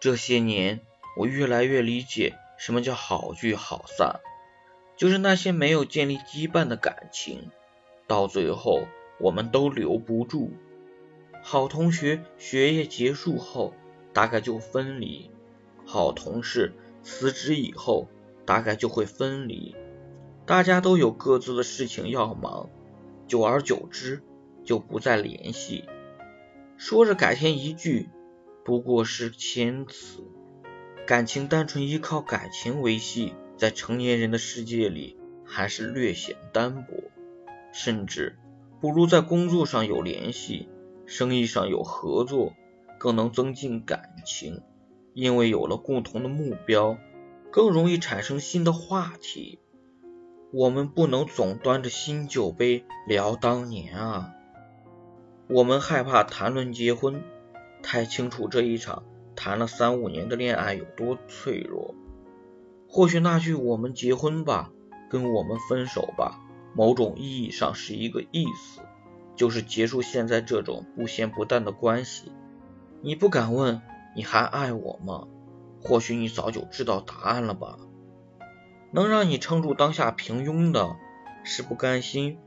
这些年，我越来越理解什么叫好聚好散，就是那些没有建立羁绊的感情，到最后我们都留不住。好同学学业结束后，大概就分离；好同事辞职以后，大概就会分离。大家都有各自的事情要忙，久而久之就不再联系。说着改天一聚，不过是谦辞。感情单纯依靠感情维系，在成年人的世界里还是略显单薄，甚至不如在工作上有联系，生意上有合作，更能增进感情。因为有了共同的目标，更容易产生新的话题。我们不能总端着新酒杯聊当年啊！我们害怕谈论结婚，太清楚这一场谈了三五年的恋爱有多脆弱。或许那句“我们结婚吧”跟“我们分手吧”，某种意义上是一个意思，就是结束现在这种不咸不淡的关系。你不敢问你还爱我吗？或许你早就知道答案了吧。能让你撑住当下平庸的，是不甘心、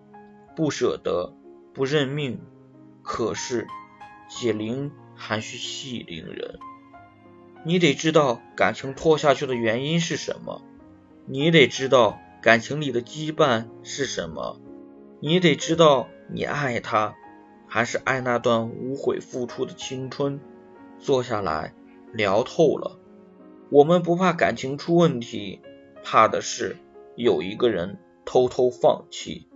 不舍得、不认命。可是解铃还须系铃人，你得知道感情拖下去的原因是什么，你得知道感情里的羁绊是什么，你得知道你爱他，还是爱那段无悔付出的青春。坐下来聊透了，我们不怕感情出问题。怕的是有一个人偷偷放弃。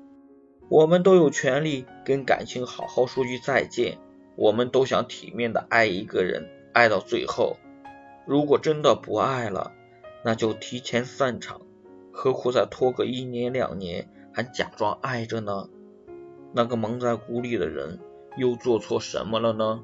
我们都有权利跟感情好好说句再见。我们都想体面的爱一个人，爱到最后。如果真的不爱了，那就提前散场。何苦再拖个一年两年，还假装爱着呢？那个蒙在鼓里的人又做错什么了呢？